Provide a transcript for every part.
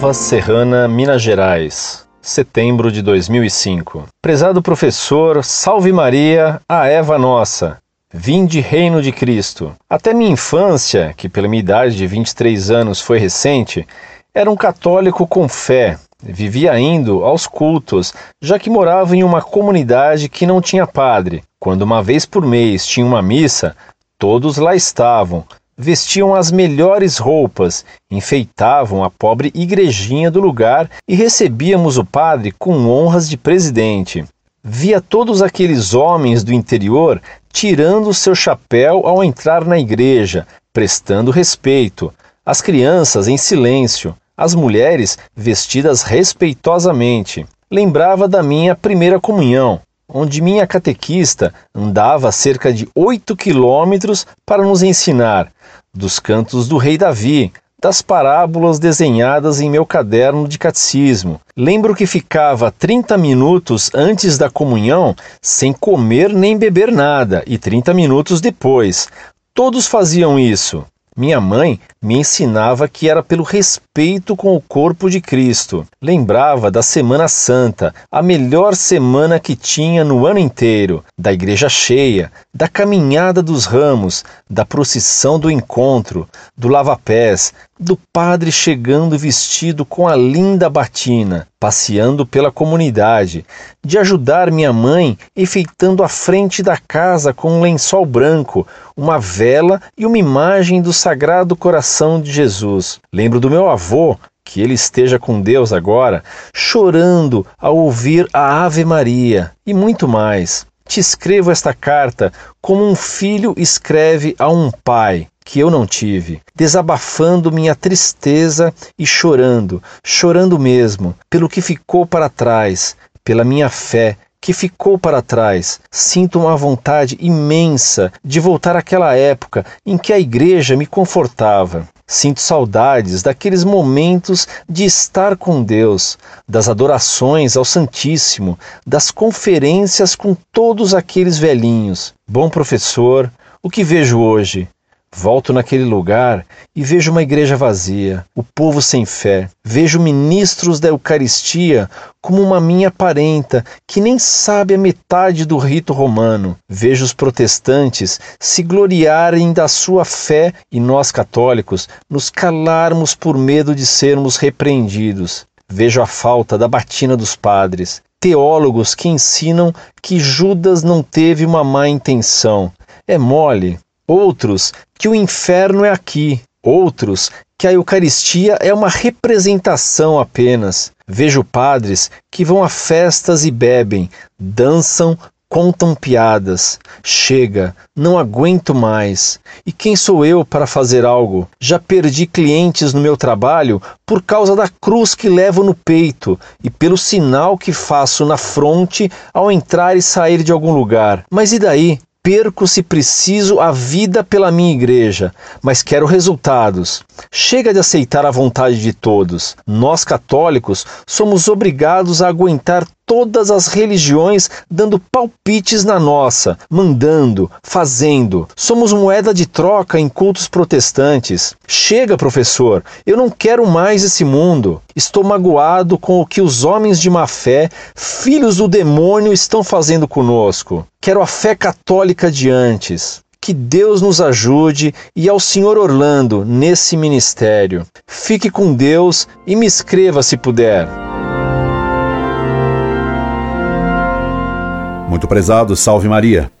Nova Serrana, Minas Gerais, setembro de 2005. Prezado professor, salve Maria, a Eva nossa. Vinde reino de Cristo. Até minha infância, que pela minha idade de 23 anos foi recente, era um católico com fé. Vivia indo aos cultos, já que morava em uma comunidade que não tinha padre. Quando uma vez por mês tinha uma missa, todos lá estavam, vestiam as melhores roupas, enfeitavam a pobre igrejinha do lugar e recebíamos o padre com honras de presidente. Via todos aqueles homens do interior tirando seu chapéu ao entrar na igreja, prestando respeito, as crianças em silêncio, as mulheres vestidas respeitosamente. Lembrava da minha primeira comunhão, onde minha catequista andava cerca de oito quilômetros para nos ensinar dos cantos do rei Davi, das parábolas desenhadas em meu caderno de catecismo. Lembro que ficava 30 minutos antes da comunhão sem comer nem beber nada e 30 minutos depois. Todos faziam isso. Minha mãe me ensinava que era pelo respeito com o corpo de Cristo. Lembrava da Semana Santa, a melhor semana que tinha no ano inteiro, da igreja cheia, da caminhada dos ramos, da procissão do encontro, do lava-pés, do padre chegando vestido com a linda batina, passeando pela comunidade, de ajudar minha mãe enfeitando a frente da casa com um lençol branco, uma vela e uma imagem do Sagrado Coração de Jesus. Lembro do meu avô, que ele esteja com Deus agora, chorando ao ouvir a Ave Maria e muito mais. Te escrevo esta carta como um filho escreve a um pai que eu não tive, desabafando minha tristeza e chorando, chorando mesmo, pelo que ficou para trás, pela minha fé que ficou para trás. Sinto uma vontade imensa de voltar àquela época em que a igreja me confortava. Sinto saudades daqueles momentos de estar com Deus, das adorações ao Santíssimo, das conferências com todos aqueles velhinhos. Bom professor, o que vejo hoje? Volto naquele lugar e vejo uma igreja vazia, o povo sem fé. Vejo ministros da Eucaristia como uma minha parenta que nem sabe a metade do rito romano. Vejo os protestantes se gloriarem da sua fé e nós católicos nos calarmos por medo de sermos repreendidos. Vejo a falta da batina dos padres, teólogos que ensinam que Judas não teve uma má intenção. É mole, outros que o inferno é aqui, outros que a Eucaristia é uma representação apenas. Vejo padres que vão a festas e bebem, dançam, contam piadas. Chega, não aguento mais. E quem sou eu para fazer algo? Já perdi clientes no meu trabalho por causa da cruz que levo no peito e pelo sinal que faço na fronte ao entrar e sair de algum lugar. Mas e daí? Perco, se preciso, a vida pela minha igreja, mas quero resultados. Chega de aceitar a vontade de todos. Nós, católicos, somos obrigados a aguentar todas as religiões dando palpites na nossa, mandando, fazendo. Somos moeda de troca em cultos protestantes. Chega, professor, eu não quero mais esse mundo. Estou magoado com o que os homens de má fé, filhos do demônio, estão fazendo conosco. Quero a fé católica de antes. Que Deus nos ajude e ao Senhor Orlando nesse ministério. Fique com Deus e me escreva se puder. Muito prezado, salve Maria.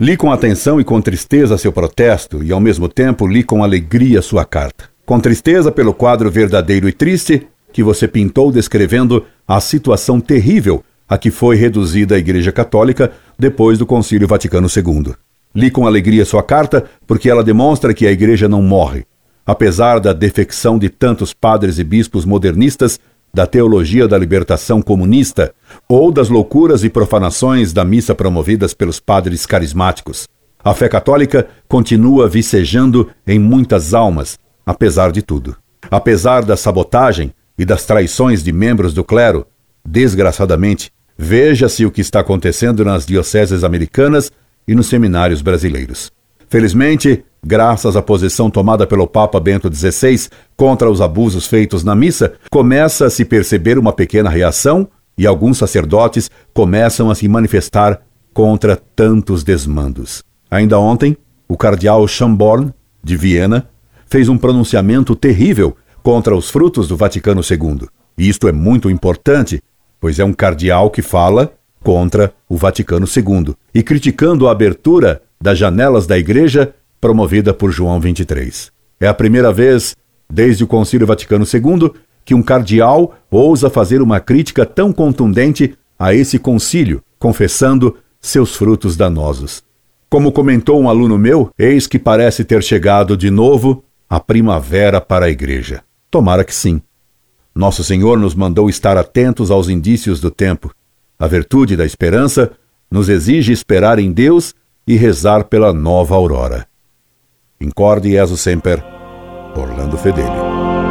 Li com atenção e com tristeza seu protesto, e ao mesmo tempo li com alegria sua carta. Com tristeza pelo quadro verdadeiro e triste que você pintou descrevendo a situação terrível a que foi reduzida a Igreja Católica depois do Concílio Vaticano II. Li com alegria sua carta porque ela demonstra que a Igreja não morre. Apesar da defecção de tantos padres e bispos modernistas da teologia da libertação comunista ou das loucuras e profanações da missa promovidas pelos padres carismáticos. A fé católica continua vicejando em muitas almas, apesar de tudo. Apesar da sabotagem e das traições de membros do clero, desgraçadamente, veja-se o que está acontecendo nas dioceses americanas e nos seminários brasileiros. Felizmente, graças à posição tomada pelo Papa Bento XVI contra os abusos feitos na missa, começa a se perceber uma pequena reação e alguns sacerdotes começam a se manifestar contra tantos desmandos. Ainda ontem, o cardeal Schönborn, de Viena, fez um pronunciamento terrível contra os frutos do Vaticano II. E isto é muito importante, pois é um cardeal que fala contra o Vaticano II e criticando a abertura das janelas da igreja promovida por João 23. É a primeira vez, desde o Concílio Vaticano II, que um cardeal ousa fazer uma crítica tão contundente a esse concílio, confessando seus frutos danosos. Como comentou um aluno meu, eis que parece ter chegado de novo a primavera para a igreja. Tomara que sim. Nosso Senhor nos mandou estar atentos aos indícios do tempo. A virtude da esperança nos exige esperar em Deus e rezar pela nova aurora. Incorde Jesus Semper, Orlando Fedeli.